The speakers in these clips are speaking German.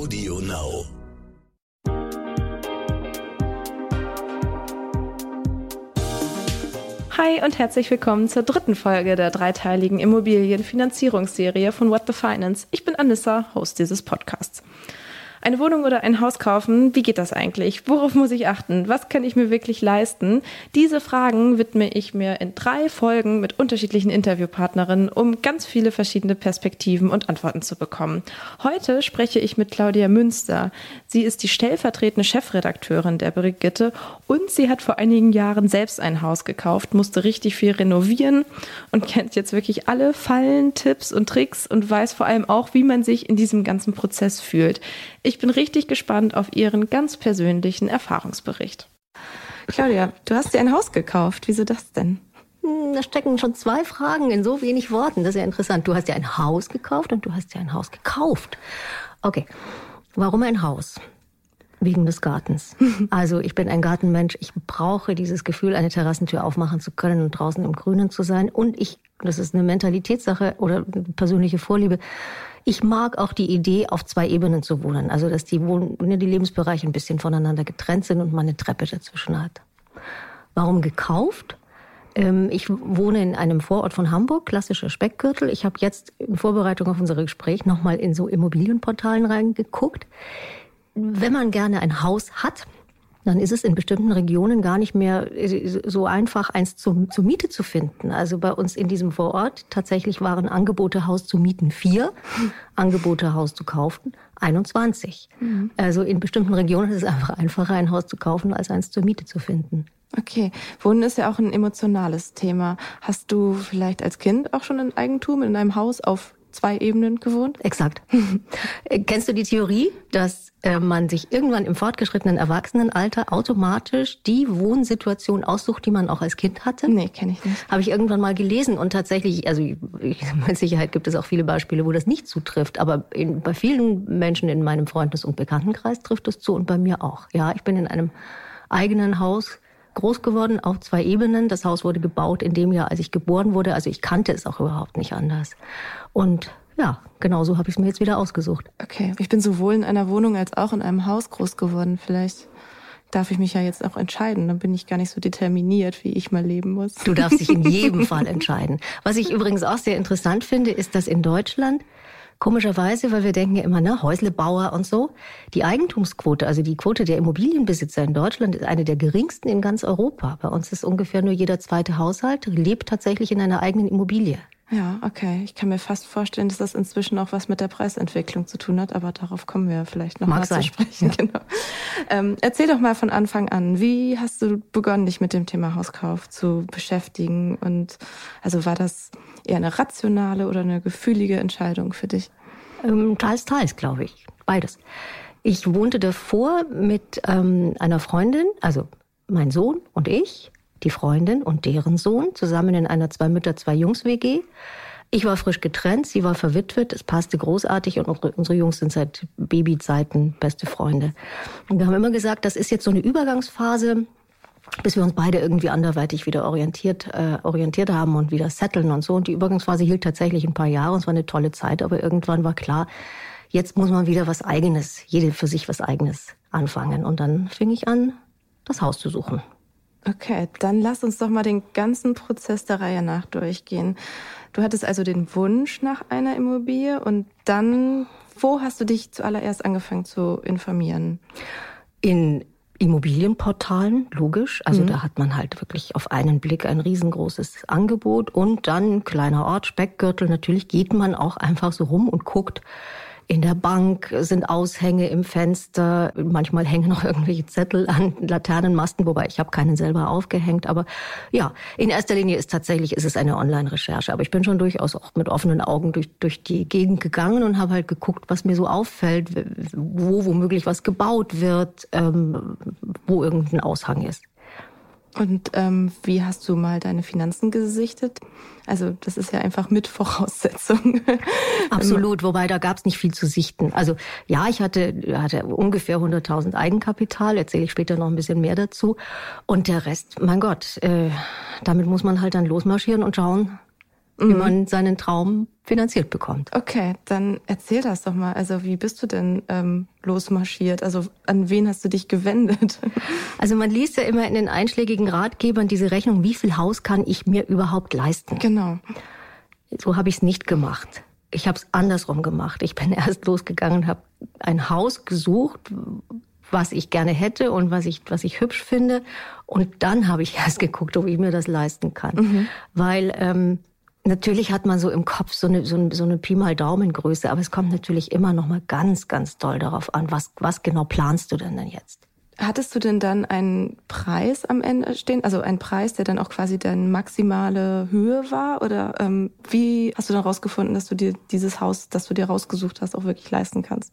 Audio Now. Hi und herzlich willkommen zur dritten Folge der dreiteiligen Immobilienfinanzierungsserie von What the Finance. Ich bin Anissa, Host dieses Podcasts. Eine Wohnung oder ein Haus kaufen, wie geht das eigentlich? Worauf muss ich achten? Was kann ich mir wirklich leisten? Diese Fragen widme ich mir in drei Folgen mit unterschiedlichen Interviewpartnerinnen, um ganz viele verschiedene Perspektiven und Antworten zu bekommen. Heute spreche ich mit Claudia Münster. Sie ist die stellvertretende Chefredakteurin der Brigitte und sie hat vor einigen Jahren selbst ein Haus gekauft, musste richtig viel renovieren und kennt jetzt wirklich alle Fallen, Tipps und Tricks und weiß vor allem auch, wie man sich in diesem ganzen Prozess fühlt. Bin richtig gespannt auf Ihren ganz persönlichen Erfahrungsbericht. Claudia, du hast dir ein Haus gekauft. Wieso das denn? Hm, da stecken schon zwei Fragen in so wenig Worten. Das ist ja interessant. Du hast dir ein Haus gekauft und du hast dir ein Haus gekauft. Okay. Warum ein Haus? Wegen des Gartens. Also ich bin ein Gartenmensch. Ich brauche dieses Gefühl, eine Terrassentür aufmachen zu können und draußen im Grünen zu sein. Und ich, das ist eine Mentalitätssache oder persönliche Vorliebe. Ich mag auch die Idee, auf zwei Ebenen zu wohnen. Also, dass die, Wohn ne, die Lebensbereiche ein bisschen voneinander getrennt sind und man eine Treppe dazwischen hat. Warum gekauft? Ähm, ich wohne in einem Vorort von Hamburg, klassischer Speckgürtel. Ich habe jetzt in Vorbereitung auf unser Gespräch nochmal in so Immobilienportalen reingeguckt. Wenn man gerne ein Haus hat, dann ist es in bestimmten Regionen gar nicht mehr äh, so einfach, eins zum, zur Miete zu finden. Also bei uns in diesem Vorort tatsächlich waren Angebote Haus zu mieten vier, Angebote Haus zu kaufen 21. Mhm. Also in bestimmten Regionen ist es einfach einfacher, ein Haus zu kaufen, als eins zur Miete zu finden. Okay, Wohnen ist ja auch ein emotionales Thema. Hast du vielleicht als Kind auch schon ein Eigentum in einem Haus auf zwei Ebenen gewohnt? Exakt. Kennst du die Theorie, dass äh, man sich irgendwann im fortgeschrittenen Erwachsenenalter automatisch die Wohnsituation aussucht, die man auch als Kind hatte? Nee, kenne ich nicht. Habe ich irgendwann mal gelesen und tatsächlich, also mit Sicherheit gibt es auch viele Beispiele, wo das nicht zutrifft, aber in, bei vielen Menschen in meinem Freundes- und Bekanntenkreis trifft es zu und bei mir auch. Ja, ich bin in einem eigenen Haus groß geworden auf zwei Ebenen. Das Haus wurde gebaut in dem Jahr, als ich geboren wurde. Also ich kannte es auch überhaupt nicht anders. Und ja, genau so habe ich es mir jetzt wieder ausgesucht. Okay, ich bin sowohl in einer Wohnung als auch in einem Haus groß geworden. Vielleicht darf ich mich ja jetzt auch entscheiden. Dann bin ich gar nicht so determiniert, wie ich mal leben muss. Du darfst dich in jedem Fall entscheiden. Was ich übrigens auch sehr interessant finde, ist, dass in Deutschland Komischerweise, weil wir denken ja immer, ne, Häuslebauer und so. Die Eigentumsquote, also die Quote der Immobilienbesitzer in Deutschland ist eine der geringsten in ganz Europa. Bei uns ist ungefähr nur jeder zweite Haushalt lebt tatsächlich in einer eigenen Immobilie. Ja, okay. Ich kann mir fast vorstellen, dass das inzwischen auch was mit der Preisentwicklung zu tun hat, aber darauf kommen wir vielleicht noch Mag mal sein. zu sprechen. Ja. Genau. Ähm, erzähl doch mal von Anfang an, wie hast du begonnen, dich mit dem Thema Hauskauf zu beschäftigen? Und also war das eher eine rationale oder eine gefühlige Entscheidung für dich? Ähm, teils, teils, glaube ich. Beides. Ich wohnte davor mit ähm, einer Freundin, also mein Sohn und ich die Freundin und deren Sohn zusammen in einer zwei Mütter, zwei Jungs WG. Ich war frisch getrennt, sie war verwitwet, es passte großartig und unsere Jungs sind seit Babyzeiten beste Freunde. Und wir haben immer gesagt, das ist jetzt so eine Übergangsphase, bis wir uns beide irgendwie anderweitig wieder orientiert, äh, orientiert haben und wieder setteln und so. Und die Übergangsphase hielt tatsächlich ein paar Jahre und es war eine tolle Zeit, aber irgendwann war klar, jetzt muss man wieder was Eigenes, jede für sich was Eigenes anfangen. Und dann fing ich an, das Haus zu suchen. Okay, dann lass uns doch mal den ganzen Prozess der Reihe nach durchgehen. Du hattest also den Wunsch nach einer Immobilie und dann, wo hast du dich zuallererst angefangen zu informieren? In Immobilienportalen, logisch. Also mhm. da hat man halt wirklich auf einen Blick ein riesengroßes Angebot und dann kleiner Ort, Speckgürtel. Natürlich geht man auch einfach so rum und guckt, in der Bank sind Aushänge im Fenster. Manchmal hängen noch irgendwelche Zettel an Laternenmasten, wobei ich habe keinen selber aufgehängt. Aber ja, in erster Linie ist tatsächlich ist es eine Online-Recherche. Aber ich bin schon durchaus auch mit offenen Augen durch, durch die Gegend gegangen und habe halt geguckt, was mir so auffällt, wo womöglich was gebaut wird, ähm, wo irgendein Aushang ist. Und ähm, wie hast du mal deine Finanzen gesichtet? Also das ist ja einfach mit Voraussetzung. Absolut, wobei da gab es nicht viel zu sichten. Also ja, ich hatte, hatte ungefähr 100.000 Eigenkapital, erzähle ich später noch ein bisschen mehr dazu. Und der Rest, mein Gott, äh, damit muss man halt dann losmarschieren und schauen, mhm. wie man seinen Traum finanziert bekommt. Okay, dann erzähl das doch mal. Also wie bist du denn ähm, losmarschiert? Also an wen hast du dich gewendet? Also man liest ja immer in den einschlägigen Ratgebern diese Rechnung, wie viel Haus kann ich mir überhaupt leisten? Genau. So habe ich es nicht gemacht. Ich habe es andersrum gemacht. Ich bin erst losgegangen habe ein Haus gesucht, was ich gerne hätte und was ich, was ich hübsch finde. Und dann habe ich erst geguckt, ob ich mir das leisten kann. Mhm. Weil ähm, natürlich hat man so im Kopf so eine, so eine, so eine Pi mal Daumengröße, aber es kommt natürlich immer noch mal ganz, ganz doll darauf an, was, was genau planst du denn denn jetzt? Hattest du denn dann einen Preis am Ende stehen? Also einen Preis, der dann auch quasi deine maximale Höhe war? Oder ähm, wie hast du dann rausgefunden, dass du dir dieses Haus, das du dir rausgesucht hast, auch wirklich leisten kannst?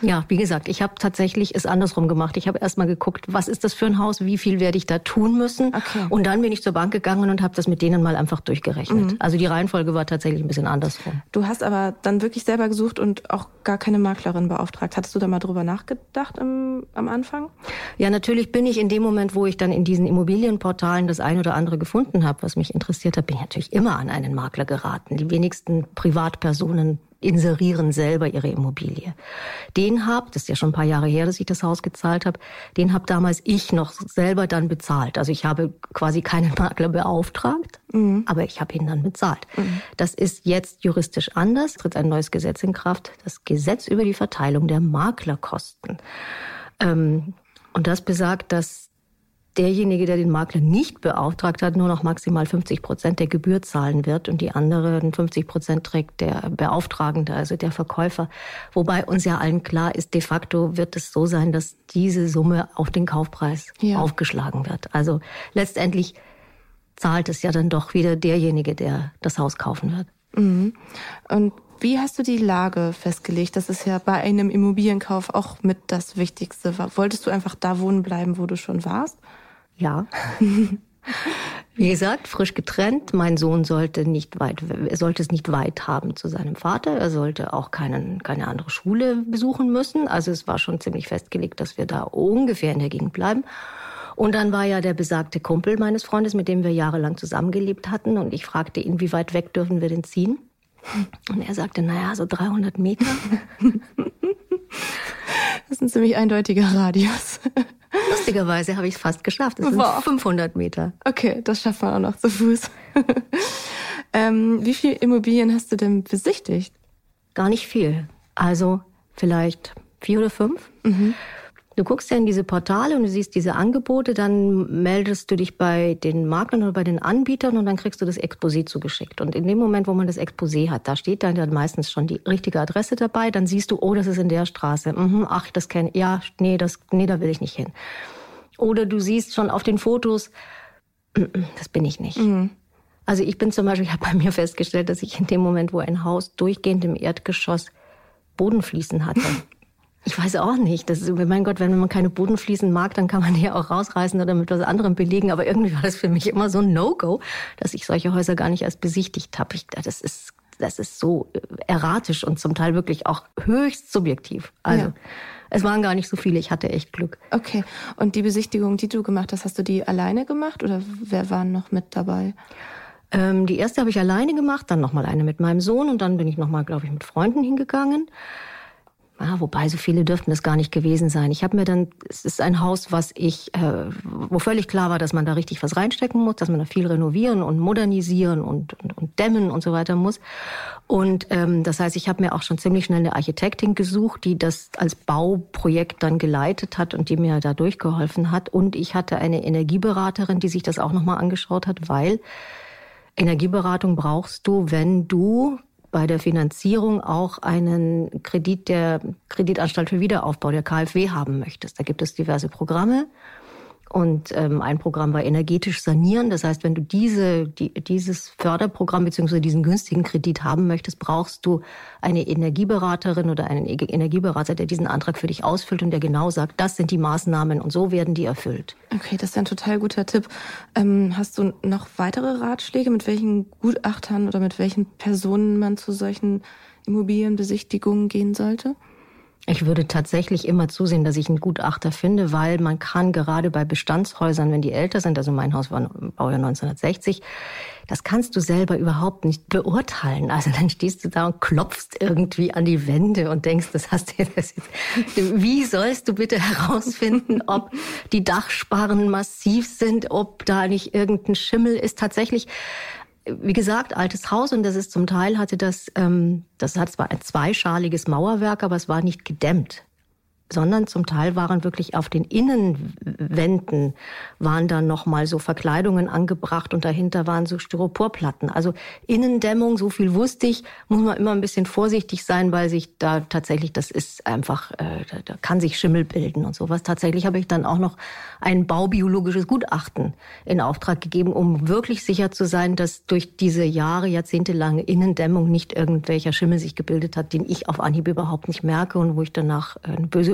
Ja, wie gesagt, ich habe tatsächlich es andersrum gemacht. Ich habe erstmal geguckt, was ist das für ein Haus, wie viel werde ich da tun müssen. Okay. Und dann bin ich zur Bank gegangen und habe das mit denen mal einfach durchgerechnet. Mhm. Also die Reihenfolge war tatsächlich ein bisschen andersrum. Du hast aber dann wirklich selber gesucht und auch gar keine Maklerin beauftragt. Hattest du da mal drüber nachgedacht im, am Anfang? Ja, natürlich bin ich in dem Moment, wo ich dann in diesen Immobilienportalen das ein oder andere gefunden habe, was mich interessiert hat, bin ich natürlich immer an einen Makler geraten. Die wenigsten Privatpersonen inserieren selber ihre Immobilie. Den hab, das ist ja schon ein paar Jahre her, dass ich das Haus gezahlt habe, den habe damals ich noch selber dann bezahlt. Also ich habe quasi keinen Makler beauftragt, mhm. aber ich habe ihn dann bezahlt. Mhm. Das ist jetzt juristisch anders, tritt ein neues Gesetz in Kraft, das Gesetz über die Verteilung der Maklerkosten. Ähm, und das besagt, dass derjenige, der den Makler nicht beauftragt hat, nur noch maximal 50 Prozent der Gebühr zahlen wird und die anderen 50 Prozent trägt der Beauftragende, also der Verkäufer. Wobei uns ja allen klar ist, de facto wird es so sein, dass diese Summe auf den Kaufpreis ja. aufgeschlagen wird. Also letztendlich zahlt es ja dann doch wieder derjenige, der das Haus kaufen wird. Mhm. Und wie hast du die Lage festgelegt? Das ist ja bei einem Immobilienkauf auch mit das Wichtigste. Wolltest du einfach da wohnen bleiben, wo du schon warst? Ja. Wie gesagt, frisch getrennt. Mein Sohn sollte nicht weit, er sollte es nicht weit haben zu seinem Vater. Er sollte auch keinen, keine andere Schule besuchen müssen. Also es war schon ziemlich festgelegt, dass wir da ungefähr in der Gegend bleiben. Und dann war ja der besagte Kumpel meines Freundes, mit dem wir jahrelang zusammengelebt hatten. Und ich fragte ihn, wie weit weg dürfen wir denn ziehen? Und er sagte, naja, so 300 Meter. Das ist ein ziemlich eindeutiger Radius. Lustigerweise habe ich es fast geschafft. Es sind wow. 500 Meter. Okay, das schafft man auch noch zu Fuß. ähm, wie viele Immobilien hast du denn besichtigt? Gar nicht viel. Also vielleicht vier oder fünf. Mhm. Du guckst ja in diese Portale und du siehst diese Angebote, dann meldest du dich bei den Maklern oder bei den Anbietern und dann kriegst du das Exposé zugeschickt. Und in dem Moment, wo man das Exposé hat, da steht dann, dann meistens schon die richtige Adresse dabei, dann siehst du, oh, das ist in der Straße. Mhm, ach, das kenne ich. Ja, nee, das, nee, da will ich nicht hin. Oder du siehst schon auf den Fotos, das bin ich nicht. Mhm. Also ich bin zum Beispiel, ich habe bei mir festgestellt, dass ich in dem Moment, wo ein Haus durchgehend im Erdgeschoss Bodenfließen hatte, Ich weiß auch nicht. Das ist, mein Gott, wenn man keine Bodenfliesen mag, dann kann man die auch rausreißen oder mit was anderem belegen. Aber irgendwie war das für mich immer so ein No-Go, dass ich solche Häuser gar nicht erst besichtigt habe. Ich, das ist, das ist so erratisch und zum Teil wirklich auch höchst subjektiv. Also. Ja. Es waren gar nicht so viele, ich hatte echt Glück. Okay. Und die Besichtigung, die du gemacht hast, hast du die alleine gemacht oder wer war noch mit dabei? Ähm, die erste habe ich alleine gemacht, dann nochmal eine mit meinem Sohn und dann bin ich nochmal, glaube ich, mit Freunden hingegangen. Ja, wobei so viele dürften es gar nicht gewesen sein. Ich habe mir dann, es ist ein Haus, was ich, äh, wo völlig klar war, dass man da richtig was reinstecken muss, dass man da viel renovieren und modernisieren und, und, und dämmen und so weiter muss. Und ähm, das heißt, ich habe mir auch schon ziemlich schnell eine Architektin gesucht, die das als Bauprojekt dann geleitet hat und die mir da durchgeholfen hat. Und ich hatte eine Energieberaterin, die sich das auch nochmal angeschaut hat, weil Energieberatung brauchst du, wenn du bei der Finanzierung auch einen Kredit der Kreditanstalt für Wiederaufbau, der KfW, haben möchtest. Da gibt es diverse Programme. Und ähm, ein Programm war energetisch sanieren. Das heißt, wenn du diese, die, dieses Förderprogramm beziehungsweise diesen günstigen Kredit haben möchtest, brauchst du eine Energieberaterin oder einen Energieberater, der diesen Antrag für dich ausfüllt und der genau sagt, das sind die Maßnahmen und so werden die erfüllt. Okay, das ist ein total guter Tipp. Ähm, hast du noch weitere Ratschläge, mit welchen Gutachtern oder mit welchen Personen man zu solchen Immobilienbesichtigungen gehen sollte? Ich würde tatsächlich immer zusehen, dass ich einen Gutachter finde, weil man kann gerade bei Bestandshäusern, wenn die älter sind, also mein Haus war Baujahr 1960, das kannst du selber überhaupt nicht beurteilen. Also dann stehst du da und klopfst irgendwie an die Wände und denkst, das hast du das jetzt. Wie sollst du bitte herausfinden, ob die Dachsparren massiv sind, ob da nicht irgendein Schimmel ist? Tatsächlich wie gesagt, altes Haus und das ist zum Teil hatte das, ähm, das hat zwar ein zweischaliges Mauerwerk, aber es war nicht gedämmt sondern zum Teil waren wirklich auf den Innenwänden waren dann noch mal so Verkleidungen angebracht und dahinter waren so Styroporplatten. Also Innendämmung, so viel wusste ich, muss man immer ein bisschen vorsichtig sein, weil sich da tatsächlich, das ist einfach, äh, da, da kann sich Schimmel bilden und sowas. Tatsächlich habe ich dann auch noch ein baubiologisches Gutachten in Auftrag gegeben, um wirklich sicher zu sein, dass durch diese Jahre, jahrzehntelange Innendämmung nicht irgendwelcher Schimmel sich gebildet hat, den ich auf Anhieb überhaupt nicht merke und wo ich danach äh, eine böse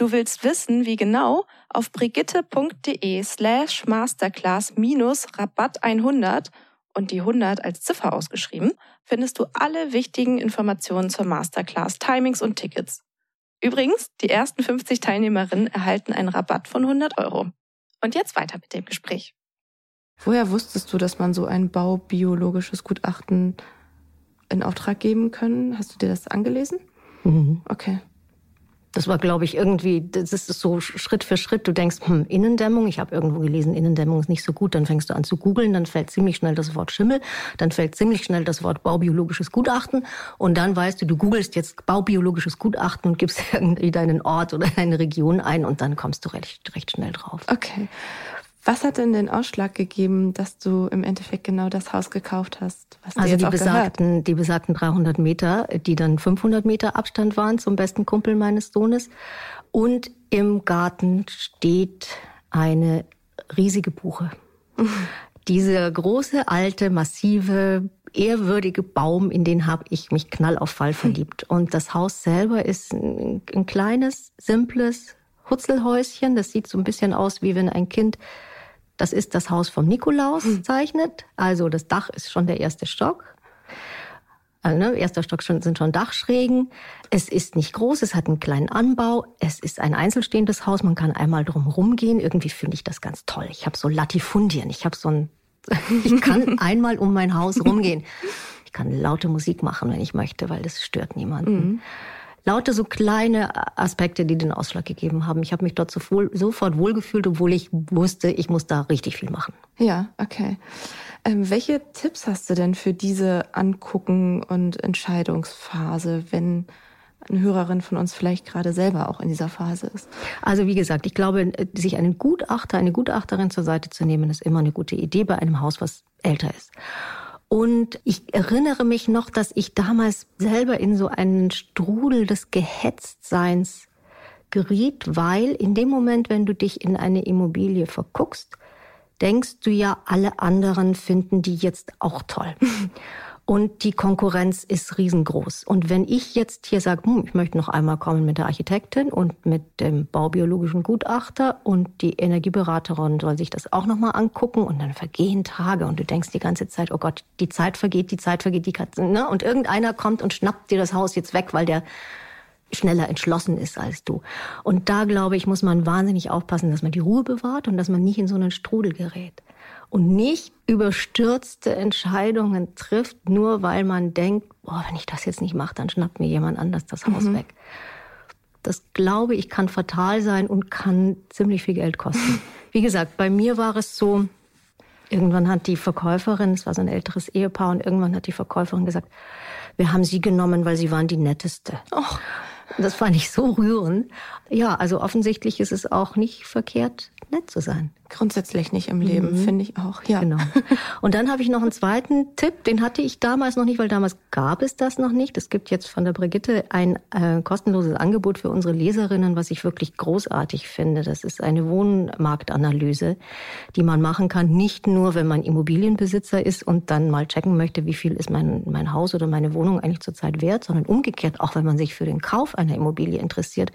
Du willst wissen, wie genau? Auf brigitte.de slash masterclass minus Rabatt 100 und die 100 als Ziffer ausgeschrieben, findest du alle wichtigen Informationen zur Masterclass, Timings und Tickets. Übrigens, die ersten 50 Teilnehmerinnen erhalten einen Rabatt von 100 Euro. Und jetzt weiter mit dem Gespräch. Woher wusstest du, dass man so ein baubiologisches Gutachten in Auftrag geben können? Hast du dir das angelesen? Mhm. Okay. Das war, glaube ich, irgendwie, das ist so Schritt für Schritt. Du denkst, hm, Innendämmung, ich habe irgendwo gelesen, Innendämmung ist nicht so gut. Dann fängst du an zu googeln, dann fällt ziemlich schnell das Wort Schimmel, dann fällt ziemlich schnell das Wort baubiologisches Gutachten und dann weißt du, du googelst jetzt baubiologisches Gutachten und gibst irgendwie deinen Ort oder deine Region ein und dann kommst du recht, recht schnell drauf. Okay. Was hat denn den Ausschlag gegeben, dass du im Endeffekt genau das Haus gekauft hast? Was also die besagten, die besagten 300 Meter, die dann 500 Meter Abstand waren zum besten Kumpel meines Sohnes. Und im Garten steht eine riesige Buche. Dieser große, alte, massive, ehrwürdige Baum, in den habe ich mich knall auf Fall verliebt. Und das Haus selber ist ein, ein kleines, simples Hutzelhäuschen. Das sieht so ein bisschen aus, wie wenn ein Kind das ist das Haus vom Nikolaus hm. zeichnet. Also das Dach ist schon der erste Stock. Also, ne, erster Stock sind schon Dachschrägen. Es ist nicht groß, es hat einen kleinen Anbau. Es ist ein einzelstehendes Haus, man kann einmal drum rumgehen. Irgendwie finde ich das ganz toll. Ich habe so Latifundien, ich habe so ein, ich kann einmal um mein Haus rumgehen. Ich kann laute Musik machen, wenn ich möchte, weil das stört niemanden. Mhm lauter so kleine Aspekte, die den Ausschlag gegeben haben. Ich habe mich dort sofort wohlgefühlt, obwohl ich wusste, ich muss da richtig viel machen. Ja, okay. Ähm, welche Tipps hast du denn für diese Angucken und Entscheidungsphase, wenn eine Hörerin von uns vielleicht gerade selber auch in dieser Phase ist? Also wie gesagt, ich glaube, sich einen Gutachter, eine Gutachterin zur Seite zu nehmen, ist immer eine gute Idee bei einem Haus, was älter ist. Und ich erinnere mich noch, dass ich damals selber in so einen Strudel des Gehetztseins geriet, weil in dem Moment, wenn du dich in eine Immobilie verguckst, denkst du ja, alle anderen finden die jetzt auch toll. Und die Konkurrenz ist riesengroß. Und wenn ich jetzt hier sage, hm, ich möchte noch einmal kommen mit der Architektin und mit dem baubiologischen Gutachter und die Energieberaterin soll sich das auch nochmal angucken und dann vergehen Tage und du denkst die ganze Zeit, oh Gott, die Zeit vergeht, die Zeit vergeht, die Katze, ne? Und irgendeiner kommt und schnappt dir das Haus jetzt weg, weil der schneller entschlossen ist als du. Und da glaube ich, muss man wahnsinnig aufpassen, dass man die Ruhe bewahrt und dass man nicht in so einen Strudel gerät und nicht überstürzte Entscheidungen trifft, nur weil man denkt, boah, wenn ich das jetzt nicht mache, dann schnappt mir jemand anders das Haus mhm. weg. Das glaube ich kann fatal sein und kann ziemlich viel Geld kosten. Wie gesagt, bei mir war es so, Irgendwann hat die Verkäuferin, es war so ein älteres Ehepaar, und irgendwann hat die Verkäuferin gesagt, wir haben sie genommen, weil sie waren die netteste. Oh. Das fand ich so rührend. Ja, also offensichtlich ist es auch nicht verkehrt, nett zu sein. Grundsätzlich nicht im Leben, mhm. finde ich auch. Ja. Genau. Und dann habe ich noch einen zweiten Tipp, den hatte ich damals noch nicht, weil damals gab es das noch nicht. Es gibt jetzt von der Brigitte ein äh, kostenloses Angebot für unsere Leserinnen, was ich wirklich großartig finde. Das ist eine Wohnmarktanalyse, die man machen kann, nicht nur, wenn man Immobilienbesitzer ist und dann mal checken möchte, wie viel ist mein, mein Haus oder meine Wohnung eigentlich zurzeit wert, sondern umgekehrt auch, wenn man sich für den Kauf einer Immobilie interessiert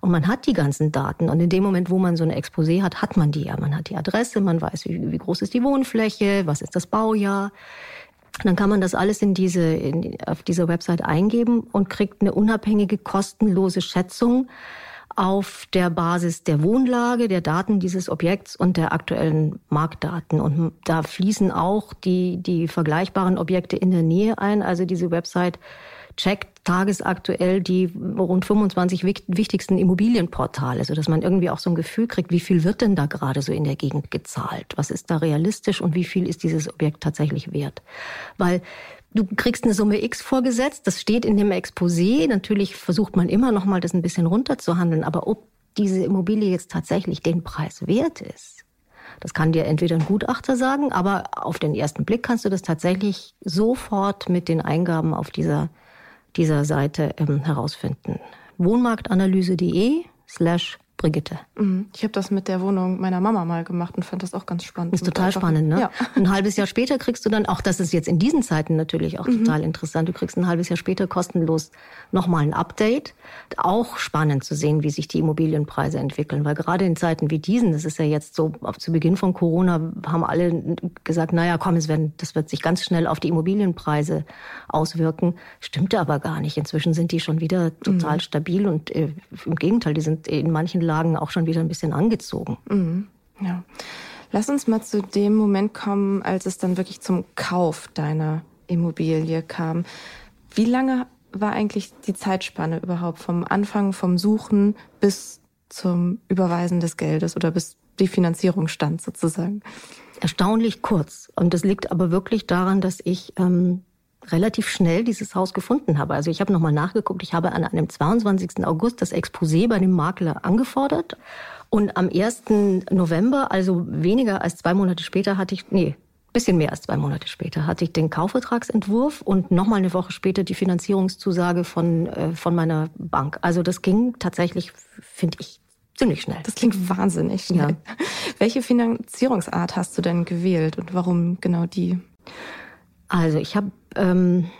und man hat die ganzen Daten und in dem Moment, wo man so eine Exposé hat, hat man die ja. Man hat die Adresse, man weiß, wie, wie groß ist die Wohnfläche, was ist das Baujahr. Dann kann man das alles in diese, in, auf dieser Website eingeben und kriegt eine unabhängige, kostenlose Schätzung auf der Basis der Wohnlage, der Daten dieses Objekts und der aktuellen Marktdaten. Und da fließen auch die, die vergleichbaren Objekte in der Nähe ein. Also diese Website checkt tagesaktuell die rund 25 wichtigsten Immobilienportale, so dass man irgendwie auch so ein Gefühl kriegt, wie viel wird denn da gerade so in der Gegend gezahlt? Was ist da realistisch und wie viel ist dieses Objekt tatsächlich wert? Weil Du kriegst eine Summe X vorgesetzt, das steht in dem Exposé. Natürlich versucht man immer noch mal das ein bisschen runterzuhandeln, aber ob diese Immobilie jetzt tatsächlich den Preis wert ist, das kann dir entweder ein Gutachter sagen, aber auf den ersten Blick kannst du das tatsächlich sofort mit den Eingaben auf dieser dieser Seite ähm, herausfinden. Wohnmarktanalyse.de slash Brigitte. Mhm. Ich habe das mit der Wohnung meiner Mama mal gemacht und fand das auch ganz spannend. Ist total spannend, ne? Ja. Ein halbes Jahr später kriegst du dann, auch das ist jetzt in diesen Zeiten natürlich auch mhm. total interessant, du kriegst ein halbes Jahr später kostenlos nochmal ein Update. Auch spannend zu sehen, wie sich die Immobilienpreise entwickeln, weil gerade in Zeiten wie diesen, das ist ja jetzt so, zu Beginn von Corona haben alle gesagt, naja, komm, es werden, das wird sich ganz schnell auf die Immobilienpreise auswirken. Stimmte aber gar nicht. Inzwischen sind die schon wieder total mhm. stabil und äh, im Gegenteil, die sind in manchen Lagen auch schon wieder ein bisschen angezogen. Mhm. Ja. Lass uns mal zu dem Moment kommen, als es dann wirklich zum Kauf deiner Immobilie kam. Wie lange war eigentlich die Zeitspanne überhaupt vom Anfang, vom Suchen bis zum Überweisen des Geldes oder bis die Finanzierung stand sozusagen? Erstaunlich kurz. Und das liegt aber wirklich daran, dass ich ähm, relativ schnell dieses Haus gefunden habe. Also ich habe nochmal nachgeguckt. Ich habe an einem 22. August das Exposé bei dem Makler angefordert. Und am 1. November, also weniger als zwei Monate später, hatte ich, nee, bisschen mehr als zwei Monate später, hatte ich den Kaufvertragsentwurf und nochmal eine Woche später die Finanzierungszusage von, äh, von meiner Bank. Also das ging tatsächlich, finde ich, ziemlich schnell. Das klingt wahnsinnig schnell. Ja. Welche Finanzierungsart hast du denn gewählt und warum genau die? Also ich habe ähm,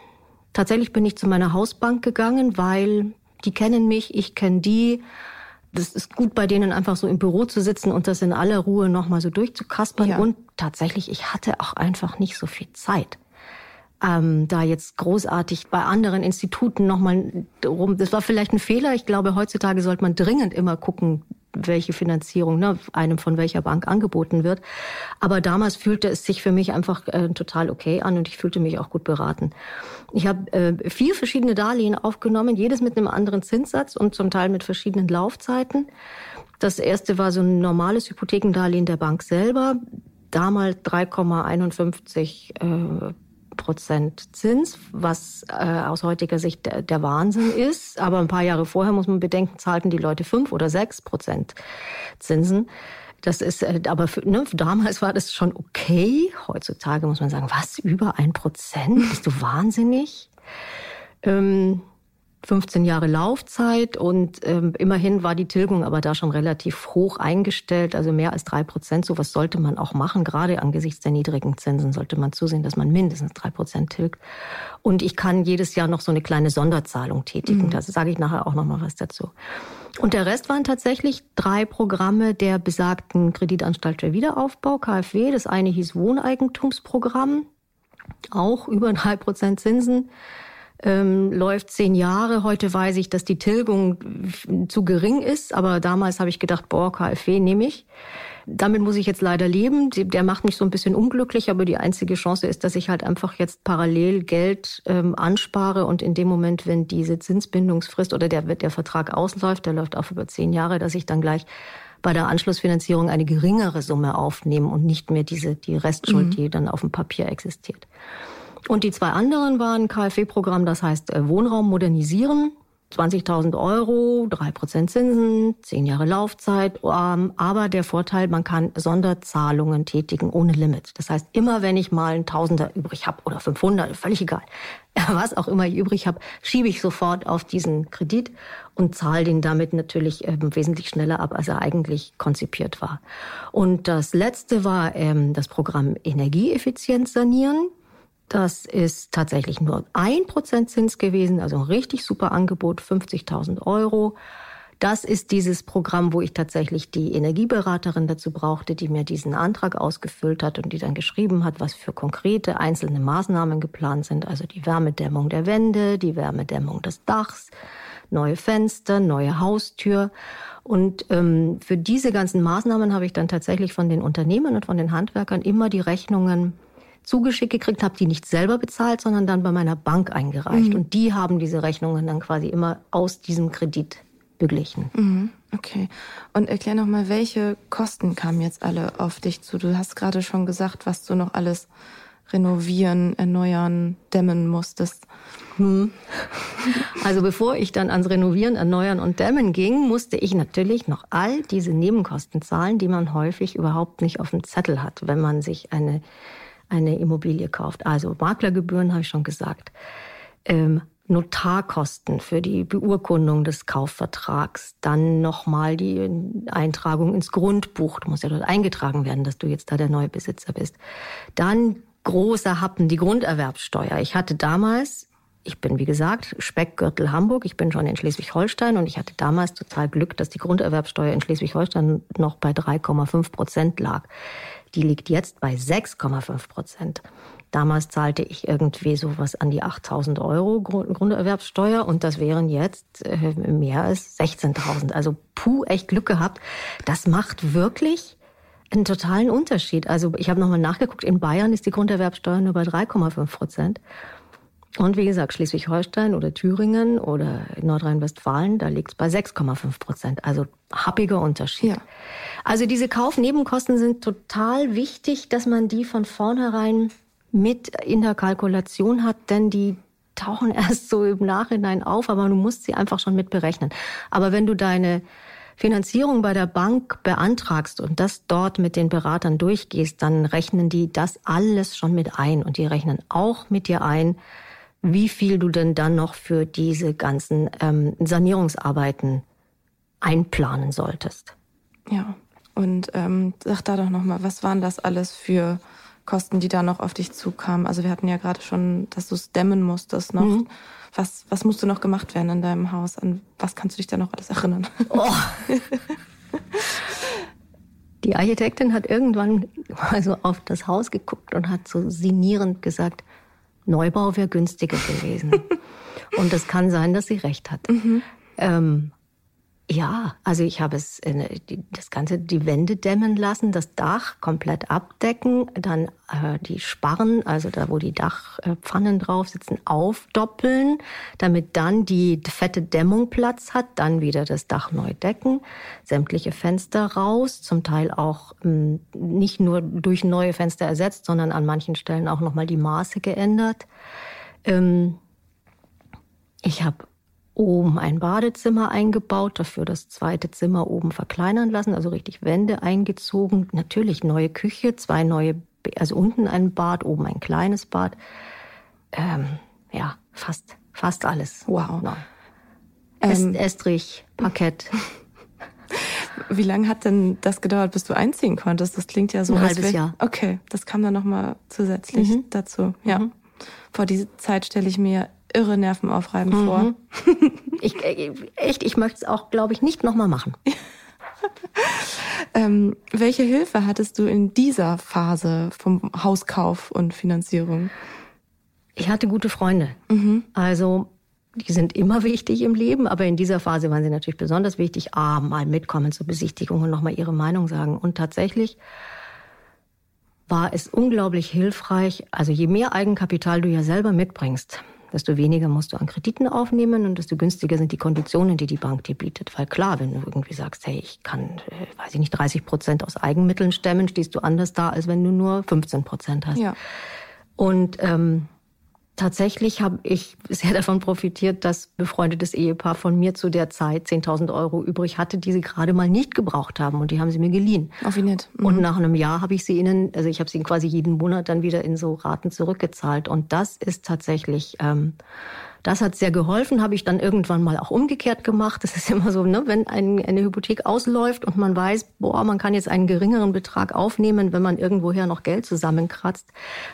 tatsächlich bin ich zu meiner Hausbank gegangen, weil die kennen mich, ich kenne die. Das ist gut bei denen einfach so im Büro zu sitzen und das in aller Ruhe nochmal so durchzukaspern. Ja. Und tatsächlich, ich hatte auch einfach nicht so viel Zeit. Ähm, da jetzt großartig bei anderen Instituten nochmal rum. Das war vielleicht ein Fehler. Ich glaube, heutzutage sollte man dringend immer gucken, welche Finanzierung ne, einem von welcher Bank angeboten wird. Aber damals fühlte es sich für mich einfach äh, total okay an und ich fühlte mich auch gut beraten. Ich habe äh, vier verschiedene Darlehen aufgenommen, jedes mit einem anderen Zinssatz und zum Teil mit verschiedenen Laufzeiten. Das erste war so ein normales Hypothekendarlehen der Bank selber, damals 3,51 äh, Prozent Zins, was äh, aus heutiger Sicht der, der, Wahnsinn ist. Aber ein paar Jahre vorher muss man bedenken, zahlten die Leute fünf oder sechs Prozent Zinsen. Das ist, äh, aber für, ne, damals war das schon okay. Heutzutage muss man sagen, was, über ein Prozent? Bist du wahnsinnig? Ähm, 15 Jahre Laufzeit und ähm, immerhin war die Tilgung aber da schon relativ hoch eingestellt, also mehr als drei Prozent. So was sollte man auch machen. Gerade angesichts der niedrigen Zinsen sollte man zusehen, dass man mindestens drei Prozent tilgt. Und ich kann jedes Jahr noch so eine kleine Sonderzahlung tätigen. Mhm. Da sage ich nachher auch noch mal was dazu. Und der Rest waren tatsächlich drei Programme der besagten Kreditanstalt für Wiederaufbau, KfW. Das eine hieß Wohneigentumsprogramm, auch über drei Prozent Zinsen ähm, läuft zehn Jahre. Heute weiß ich, dass die Tilgung zu gering ist, aber damals habe ich gedacht, boah, KfW nehme ich. Damit muss ich jetzt leider leben. Der macht mich so ein bisschen unglücklich, aber die einzige Chance ist, dass ich halt einfach jetzt parallel Geld ähm, anspare und in dem Moment, wenn diese Zinsbindungsfrist oder der, der Vertrag ausläuft, der läuft auch über zehn Jahre, dass ich dann gleich bei der Anschlussfinanzierung eine geringere Summe aufnehmen und nicht mehr diese, die Restschuld, mhm. die dann auf dem Papier existiert. Und die zwei anderen waren KfW-Programm, das heißt äh, Wohnraum modernisieren. 20.000 Euro, 3% Zinsen, 10 Jahre Laufzeit. Ähm, aber der Vorteil, man kann Sonderzahlungen tätigen ohne Limit. Das heißt, immer wenn ich mal ein Tausender übrig habe oder 500, völlig egal, was auch immer ich übrig habe, schiebe ich sofort auf diesen Kredit und zahle den damit natürlich ähm, wesentlich schneller ab, als er eigentlich konzipiert war. Und das letzte war ähm, das Programm Energieeffizienz sanieren. Das ist tatsächlich nur ein Prozent Zins gewesen, also ein richtig super Angebot, 50.000 Euro. Das ist dieses Programm, wo ich tatsächlich die Energieberaterin dazu brauchte, die mir diesen Antrag ausgefüllt hat und die dann geschrieben hat, was für konkrete einzelne Maßnahmen geplant sind. Also die Wärmedämmung der Wände, die Wärmedämmung des Dachs, neue Fenster, neue Haustür. Und ähm, für diese ganzen Maßnahmen habe ich dann tatsächlich von den Unternehmen und von den Handwerkern immer die Rechnungen zugeschickt gekriegt, habe die nicht selber bezahlt, sondern dann bei meiner Bank eingereicht. Mhm. Und die haben diese Rechnungen dann quasi immer aus diesem Kredit beglichen. Mhm. Okay. Und erklär nochmal, welche Kosten kamen jetzt alle auf dich zu? Du hast gerade schon gesagt, was du noch alles renovieren, erneuern, dämmen musstest. Hm. Also bevor ich dann ans Renovieren, Erneuern und Dämmen ging, musste ich natürlich noch all diese Nebenkosten zahlen, die man häufig überhaupt nicht auf dem Zettel hat, wenn man sich eine eine Immobilie kauft. Also Maklergebühren habe ich schon gesagt. Ähm, Notarkosten für die Beurkundung des Kaufvertrags, dann nochmal die Eintragung ins Grundbuch. Du musst ja dort eingetragen werden, dass du jetzt da der neue Besitzer bist. Dann großer Happen, die Grunderwerbsteuer. Ich hatte damals, ich bin wie gesagt Speckgürtel Hamburg, ich bin schon in Schleswig-Holstein und ich hatte damals total Glück, dass die Grunderwerbsteuer in Schleswig-Holstein noch bei 3,5 Prozent lag. Die liegt jetzt bei 6,5 Prozent. Damals zahlte ich irgendwie sowas an die 8000 Euro Grunderwerbssteuer und das wären jetzt äh, mehr als 16.000. Also puh, echt Glück gehabt. Das macht wirklich einen totalen Unterschied. Also ich habe nochmal nachgeguckt, in Bayern ist die Grunderwerbsteuer nur bei 3,5 Prozent. Und wie gesagt, Schleswig-Holstein oder Thüringen oder Nordrhein-Westfalen, da liegt es bei 6,5 Prozent. Also happiger Unterschied. Ja. Also diese Kaufnebenkosten sind total wichtig, dass man die von vornherein mit in der Kalkulation hat, denn die tauchen erst so im Nachhinein auf, aber du musst sie einfach schon mit berechnen. Aber wenn du deine Finanzierung bei der Bank beantragst und das dort mit den Beratern durchgehst, dann rechnen die das alles schon mit ein und die rechnen auch mit dir ein, wie viel du denn dann noch für diese ganzen ähm, Sanierungsarbeiten einplanen solltest. Ja, und ähm, sag da doch nochmal, was waren das alles für Kosten, die da noch auf dich zukamen? Also wir hatten ja gerade schon, dass du es dämmen musstest noch. Mhm. Was, was musste noch gemacht werden in deinem Haus? An was kannst du dich da noch alles erinnern? Oh. Die Architektin hat irgendwann also auf das Haus geguckt und hat so sinnierend gesagt, Neubau wäre günstiger gewesen. und es kann sein, dass sie recht hat. Mhm. Ähm, ja, also ich habe es äh, das ganze die Wände dämmen lassen, das Dach komplett abdecken, dann äh, die Sparren, also da wo die Dachpfannen drauf sitzen, aufdoppeln, damit dann die fette Dämmung Platz hat, dann wieder das Dach neu decken, sämtliche Fenster raus, zum Teil auch ähm, nicht nur durch neue Fenster ersetzt, sondern an manchen Stellen auch nochmal die Maße geändert. Ähm, ich habe oben ein Badezimmer eingebaut, dafür das zweite Zimmer oben verkleinern lassen, also richtig Wände eingezogen. Natürlich neue Küche, zwei neue, also unten ein Bad, oben ein kleines Bad. Ähm, ja, fast, fast alles. Wow. No. Ähm, Estrich, Parkett. Wie lange hat denn das gedauert, bis du einziehen konntest? Das klingt ja so. Ein halbes Jahr. Okay, das kam dann nochmal zusätzlich mhm. dazu. Ja. Mhm. Vor diese Zeit stelle ich mir irre Nervenaufreibend mhm. vor. ich, äh, echt, ich möchte es auch, glaube ich, nicht nochmal machen. ähm, welche Hilfe hattest du in dieser Phase vom Hauskauf und Finanzierung? Ich hatte gute Freunde. Mhm. Also die sind immer wichtig im Leben, aber in dieser Phase waren sie natürlich besonders wichtig. Ah, mal mitkommen zur Besichtigung und nochmal ihre Meinung sagen. Und tatsächlich war es unglaublich hilfreich. Also je mehr Eigenkapital du ja selber mitbringst, desto weniger musst du an Krediten aufnehmen und desto günstiger sind die Konditionen, die die Bank dir bietet. Weil klar, wenn du irgendwie sagst, hey, ich kann, äh, weiß ich nicht, 30 Prozent aus Eigenmitteln stemmen, stehst du anders da, als wenn du nur 15 Prozent hast. Ja. Und ähm, tatsächlich habe ich sehr davon profitiert, dass befreundetes Ehepaar von mir zu der Zeit 10.000 Euro übrig hatte, die sie gerade mal nicht gebraucht haben und die haben sie mir geliehen. Auf wie nett. Mhm. Und nach einem Jahr habe ich sie ihnen, also ich habe sie quasi jeden Monat dann wieder in so Raten zurückgezahlt und das ist tatsächlich ähm, das hat sehr geholfen, habe ich dann irgendwann mal auch umgekehrt gemacht. Das ist immer so, ne, wenn ein, eine Hypothek ausläuft und man weiß, boah, man kann jetzt einen geringeren Betrag aufnehmen, wenn man irgendwoher noch Geld zusammenkratzt,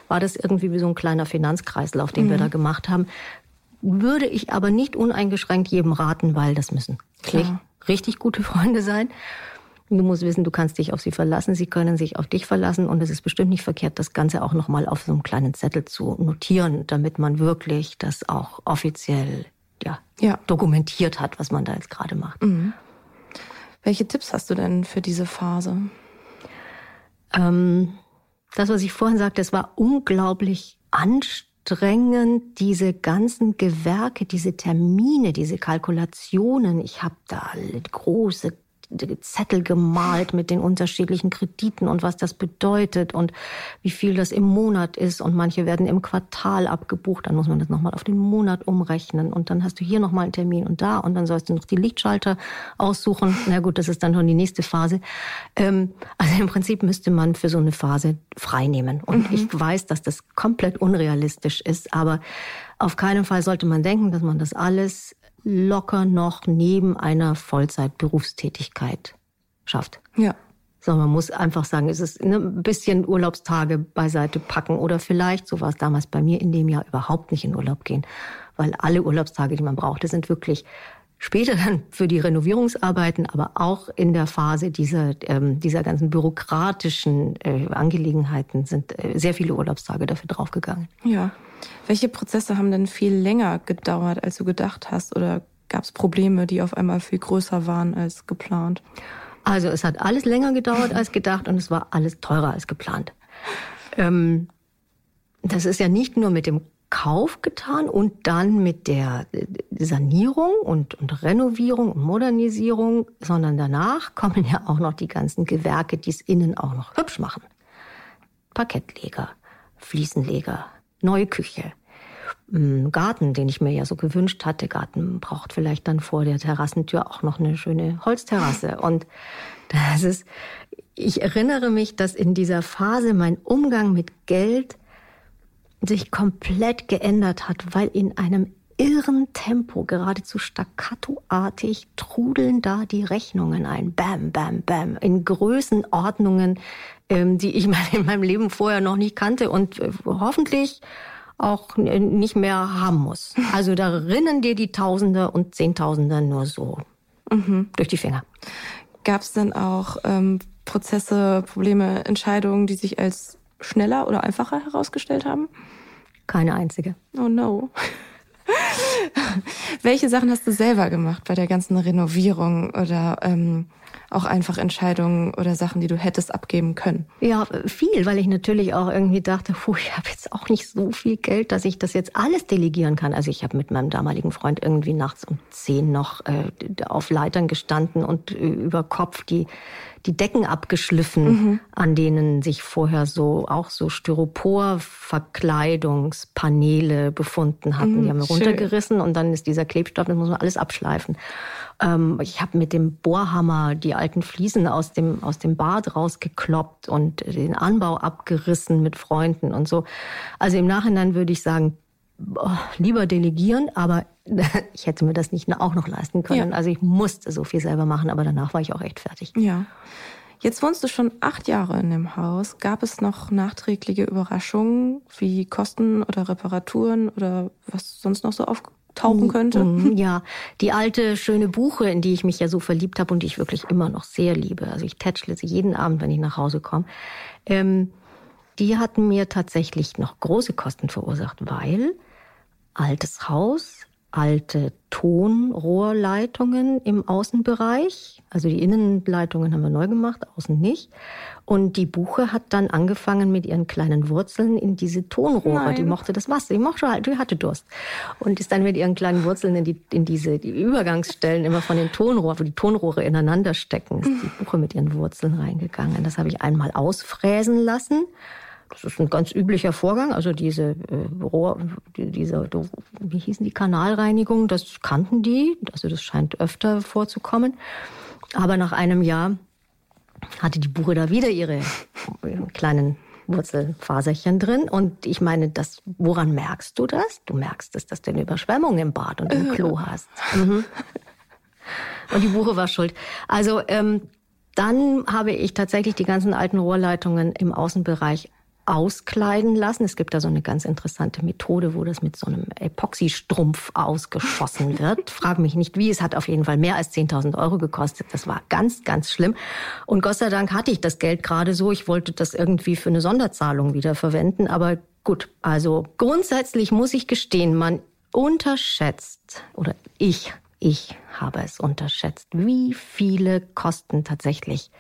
war das irgendwie wie so ein kleiner Finanzkreislauf, den mhm. wir da gemacht haben. Würde ich aber nicht uneingeschränkt jedem raten, weil das müssen Klar. richtig gute Freunde sein. Du musst wissen, du kannst dich auf sie verlassen, sie können sich auf dich verlassen und es ist bestimmt nicht verkehrt, das Ganze auch nochmal auf so einem kleinen Zettel zu notieren, damit man wirklich das auch offiziell ja, ja. dokumentiert hat, was man da jetzt gerade macht. Mhm. Welche Tipps hast du denn für diese Phase? Ähm, das, was ich vorhin sagte, es war unglaublich anstrengend, diese ganzen Gewerke, diese Termine, diese Kalkulationen. Ich habe da große Zettel gemalt mit den unterschiedlichen Krediten und was das bedeutet und wie viel das im Monat ist. Und manche werden im Quartal abgebucht. Dann muss man das nochmal auf den Monat umrechnen. Und dann hast du hier nochmal einen Termin und da. Und dann sollst du noch die Lichtschalter aussuchen. Na gut, das ist dann schon die nächste Phase. Ähm, also im Prinzip müsste man für so eine Phase freinehmen. Und mhm. ich weiß, dass das komplett unrealistisch ist. Aber auf keinen Fall sollte man denken, dass man das alles locker noch neben einer Vollzeitberufstätigkeit schafft. Ja. So, man muss einfach sagen, es ist ne, ein bisschen Urlaubstage beiseite packen oder vielleicht, so war es damals bei mir in dem Jahr, überhaupt nicht in Urlaub gehen. Weil alle Urlaubstage, die man brauchte, sind wirklich später dann für die Renovierungsarbeiten, aber auch in der Phase dieser, ähm, dieser ganzen bürokratischen äh, Angelegenheiten sind äh, sehr viele Urlaubstage dafür draufgegangen. Ja. Welche Prozesse haben denn viel länger gedauert, als du gedacht hast? Oder gab es Probleme, die auf einmal viel größer waren als geplant? Also es hat alles länger gedauert als gedacht und es war alles teurer als geplant. Ähm, das ist ja nicht nur mit dem Kauf getan und dann mit der Sanierung und, und Renovierung und Modernisierung, sondern danach kommen ja auch noch die ganzen Gewerke, die es innen auch noch hübsch machen. Parkettleger, Fliesenleger, neue Küche, mm, Garten, den ich mir ja so gewünscht hatte. Garten braucht vielleicht dann vor der Terrassentür auch noch eine schöne Holzterrasse. Und das ist, ich erinnere mich, dass in dieser Phase mein Umgang mit Geld sich komplett geändert hat, weil in einem irren Tempo, geradezu staccatoartig, trudeln da die Rechnungen ein. Bam, bam, bam. In Größenordnungen, ähm, die ich in meinem Leben vorher noch nicht kannte und äh, hoffentlich auch nicht mehr haben muss. Also da rinnen dir die Tausende und Zehntausende nur so mhm. durch die Finger. Gab es dann auch ähm, Prozesse, Probleme, Entscheidungen, die sich als schneller oder einfacher herausgestellt haben? Keine einzige. Oh no. Welche Sachen hast du selber gemacht bei der ganzen Renovierung oder ähm, auch einfach Entscheidungen oder Sachen, die du hättest abgeben können? Ja, viel, weil ich natürlich auch irgendwie dachte, puh, ich habe jetzt auch nicht so viel Geld, dass ich das jetzt alles delegieren kann. Also ich habe mit meinem damaligen Freund irgendwie nachts um zehn noch äh, auf Leitern gestanden und äh, über Kopf die die Decken abgeschliffen, mhm. an denen sich vorher so auch so Styropor-Verkleidungspaneele befunden hatten. Mhm, die haben wir runtergerissen und dann ist dieser Klebstoff, das muss man alles abschleifen. Ähm, ich habe mit dem Bohrhammer die alten Fliesen aus dem, aus dem Bad rausgekloppt und den Anbau abgerissen mit Freunden und so. Also im Nachhinein würde ich sagen, oh, lieber delegieren, aber ich hätte mir das nicht auch noch leisten können. Ja. Also ich musste so viel selber machen, aber danach war ich auch echt fertig. Ja. Jetzt wohnst du schon acht Jahre in dem Haus. Gab es noch nachträgliche Überraschungen wie Kosten oder Reparaturen oder was sonst noch so auftauchen könnte? Mm, mm, ja, die alte schöne Buche, in die ich mich ja so verliebt habe und die ich wirklich immer noch sehr liebe. Also ich tätschle sie jeden Abend, wenn ich nach Hause komme. Ähm, die hatten mir tatsächlich noch große Kosten verursacht, weil altes Haus, alte Tonrohrleitungen im Außenbereich. Also die Innenleitungen haben wir neu gemacht, außen nicht. Und die Buche hat dann angefangen mit ihren kleinen Wurzeln in diese Tonrohre. Nein. Die mochte das Wasser, die mochte halt, die hatte Durst. Und ist dann mit ihren kleinen Wurzeln in, die, in diese die Übergangsstellen immer von den Tonrohren, wo die Tonrohre ineinander stecken, ist die Buche mit ihren Wurzeln reingegangen. Das habe ich einmal ausfräsen lassen das ist ein ganz üblicher Vorgang. Also diese äh, Rohr, diese, wie hießen die Kanalreinigung, das kannten die. Also das scheint öfter vorzukommen. Aber nach einem Jahr hatte die Buche da wieder ihre kleinen Wurzelfaserchen drin. Und ich meine, das, woran merkst du das? Du merkst es, dass du eine Überschwemmung im Bad und im Klo hast. Mhm. Und die Buche war schuld. Also ähm, dann habe ich tatsächlich die ganzen alten Rohrleitungen im Außenbereich auskleiden lassen. Es gibt da so eine ganz interessante Methode, wo das mit so einem Epoxystrumpf ausgeschossen wird. Frag mich nicht wie. Es hat auf jeden Fall mehr als 10.000 Euro gekostet. Das war ganz, ganz schlimm. Und Gott sei Dank hatte ich das Geld gerade so. Ich wollte das irgendwie für eine Sonderzahlung wieder verwenden. Aber gut, also grundsätzlich muss ich gestehen, man unterschätzt oder ich, ich habe es unterschätzt, wie viele Kosten tatsächlich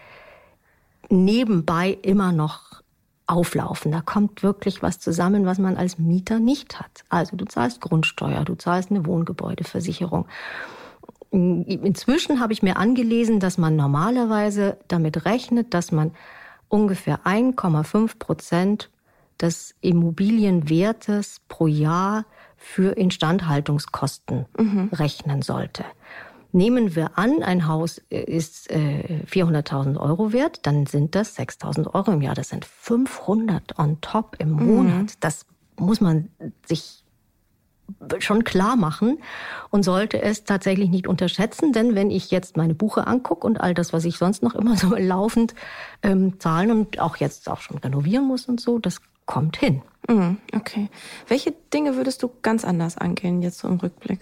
nebenbei immer noch auflaufen. Da kommt wirklich was zusammen, was man als Mieter nicht hat. Also du zahlst Grundsteuer, du zahlst eine Wohngebäudeversicherung. Inzwischen habe ich mir angelesen, dass man normalerweise damit rechnet, dass man ungefähr 1,5 Prozent des Immobilienwertes pro Jahr für Instandhaltungskosten mhm. rechnen sollte. Nehmen wir an, ein Haus ist äh, 400.000 Euro wert, dann sind das 6.000 Euro im Jahr. Das sind 500 on top im mhm. Monat. Mhm. Das muss man sich schon klar machen und sollte es tatsächlich nicht unterschätzen, denn wenn ich jetzt meine Buche angucke und all das, was ich sonst noch immer so laufend ähm, zahlen und auch jetzt auch schon renovieren muss und so, das kommt hin. Mhm, okay. Welche Dinge würdest du ganz anders angehen jetzt so im Rückblick?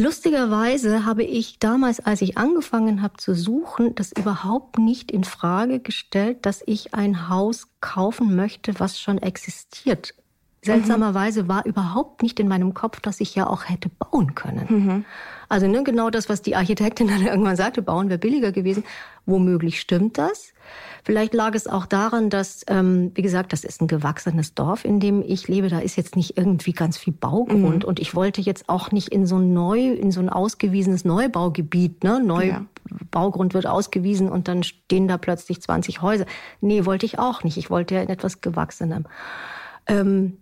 Lustigerweise habe ich damals, als ich angefangen habe zu suchen, das überhaupt nicht in Frage gestellt, dass ich ein Haus kaufen möchte, was schon existiert. Seltsamerweise war überhaupt nicht in meinem Kopf, dass ich ja auch hätte bauen können. Mhm. Also ne, genau das, was die Architektin dann irgendwann sagte, bauen wäre billiger gewesen. Womöglich stimmt das. Vielleicht lag es auch daran, dass, ähm, wie gesagt, das ist ein gewachsenes Dorf, in dem ich lebe. Da ist jetzt nicht irgendwie ganz viel Baugrund. Mhm. Und ich wollte jetzt auch nicht in so ein neu, in so ein ausgewiesenes Neubaugebiet, ne? Neubaugrund ja. wird ausgewiesen und dann stehen da plötzlich 20 Häuser. Nee, wollte ich auch nicht. Ich wollte ja in etwas Gewachsenem. Ähm,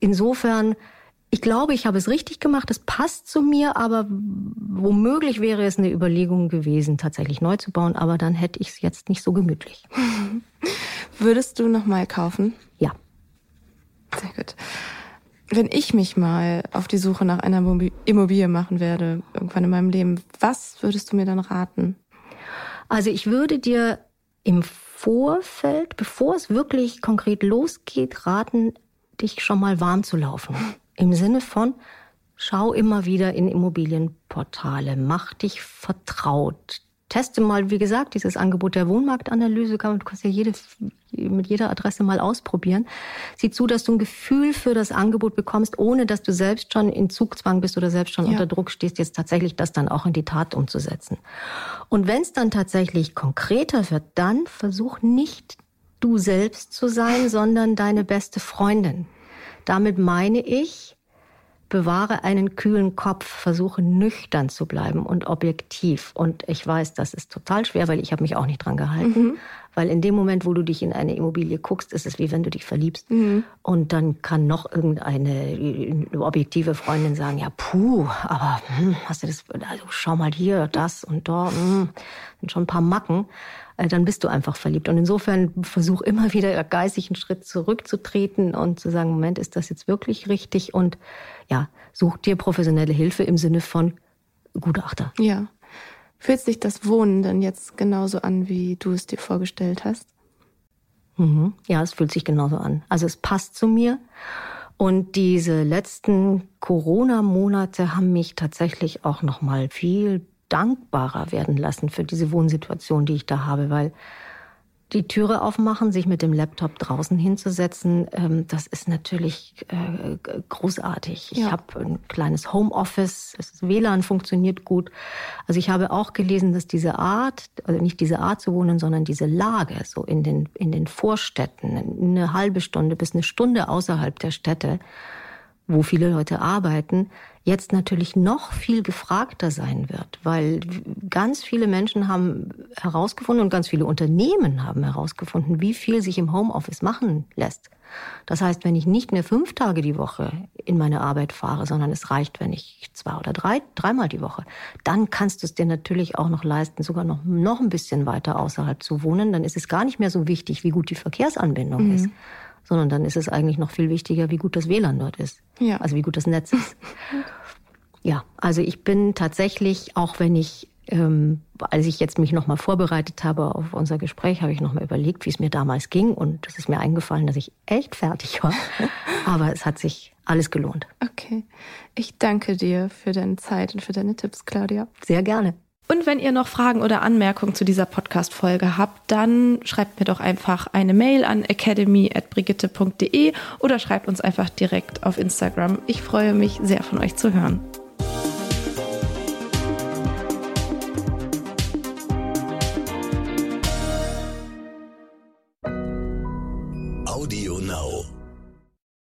insofern, ich glaube, ich habe es richtig gemacht. Es passt zu mir, aber womöglich wäre es eine Überlegung gewesen, tatsächlich neu zu bauen. Aber dann hätte ich es jetzt nicht so gemütlich. Würdest du noch mal kaufen? Ja. Sehr gut. Wenn ich mich mal auf die Suche nach einer Immobilie machen werde, irgendwann in meinem Leben, was würdest du mir dann raten? Also ich würde dir im Vorfeld, bevor es wirklich konkret losgeht, raten, dich schon mal warm zu laufen. Im Sinne von, schau immer wieder in Immobilienportale, mach dich vertraut. Teste mal, wie gesagt, dieses Angebot der Wohnmarktanalyse, kann, du kannst ja jede, mit jeder Adresse mal ausprobieren. Sieh zu, dass du ein Gefühl für das Angebot bekommst, ohne dass du selbst schon in Zugzwang bist oder selbst schon ja. unter Druck stehst, jetzt tatsächlich das dann auch in die Tat umzusetzen. Und wenn es dann tatsächlich konkreter wird, dann versuch nicht du selbst zu sein, sondern deine beste Freundin. Damit meine ich, bewahre einen kühlen Kopf, versuche nüchtern zu bleiben und objektiv. Und ich weiß, das ist total schwer, weil ich habe mich auch nicht dran gehalten. Mhm. Weil in dem Moment, wo du dich in eine Immobilie guckst, ist es wie wenn du dich verliebst. Mhm. Und dann kann noch irgendeine objektive Freundin sagen, ja, puh, aber hm, hast du das, also schau mal hier, das und dort, hm, sind schon ein paar Macken. Äh, dann bist du einfach verliebt. Und insofern versuch immer wieder geistig einen Schritt zurückzutreten und zu sagen, Moment, ist das jetzt wirklich richtig? Und ja, such dir professionelle Hilfe im Sinne von Gutachter. Ja. Fühlt sich das Wohnen denn jetzt genauso an, wie du es dir vorgestellt hast? Mhm. Ja, es fühlt sich genauso an. Also es passt zu mir. Und diese letzten Corona-Monate haben mich tatsächlich auch noch mal viel dankbarer werden lassen für diese Wohnsituation, die ich da habe, weil die Türe aufmachen, sich mit dem Laptop draußen hinzusetzen, ähm, das ist natürlich äh, großartig. Ich ja. habe ein kleines Homeoffice, das WLAN funktioniert gut. Also ich habe auch gelesen, dass diese Art, also nicht diese Art zu wohnen, sondern diese Lage, so in den, in den Vorstädten, eine halbe Stunde bis eine Stunde außerhalb der Städte, wo viele Leute arbeiten, jetzt natürlich noch viel gefragter sein wird, weil ganz viele Menschen haben herausgefunden und ganz viele Unternehmen haben herausgefunden, wie viel sich im Homeoffice machen lässt. Das heißt, wenn ich nicht mehr fünf Tage die Woche in meine Arbeit fahre, sondern es reicht, wenn ich zwei oder drei, dreimal die Woche, dann kannst du es dir natürlich auch noch leisten, sogar noch, noch ein bisschen weiter außerhalb zu wohnen. Dann ist es gar nicht mehr so wichtig, wie gut die Verkehrsanbindung mhm. ist, sondern dann ist es eigentlich noch viel wichtiger, wie gut das WLAN dort ist. Ja. Also wie gut das Netz ist. ja, also ich bin tatsächlich, auch wenn ich, ähm, als ich jetzt mich nochmal vorbereitet habe auf unser Gespräch, habe ich nochmal überlegt, wie es mir damals ging. Und es ist mir eingefallen, dass ich echt fertig war. Aber es hat sich alles gelohnt. Okay. Ich danke dir für deine Zeit und für deine Tipps, Claudia. Sehr gerne. Und wenn ihr noch Fragen oder Anmerkungen zu dieser Podcast-Folge habt, dann schreibt mir doch einfach eine Mail an academy.brigitte.de oder schreibt uns einfach direkt auf Instagram. Ich freue mich sehr von euch zu hören.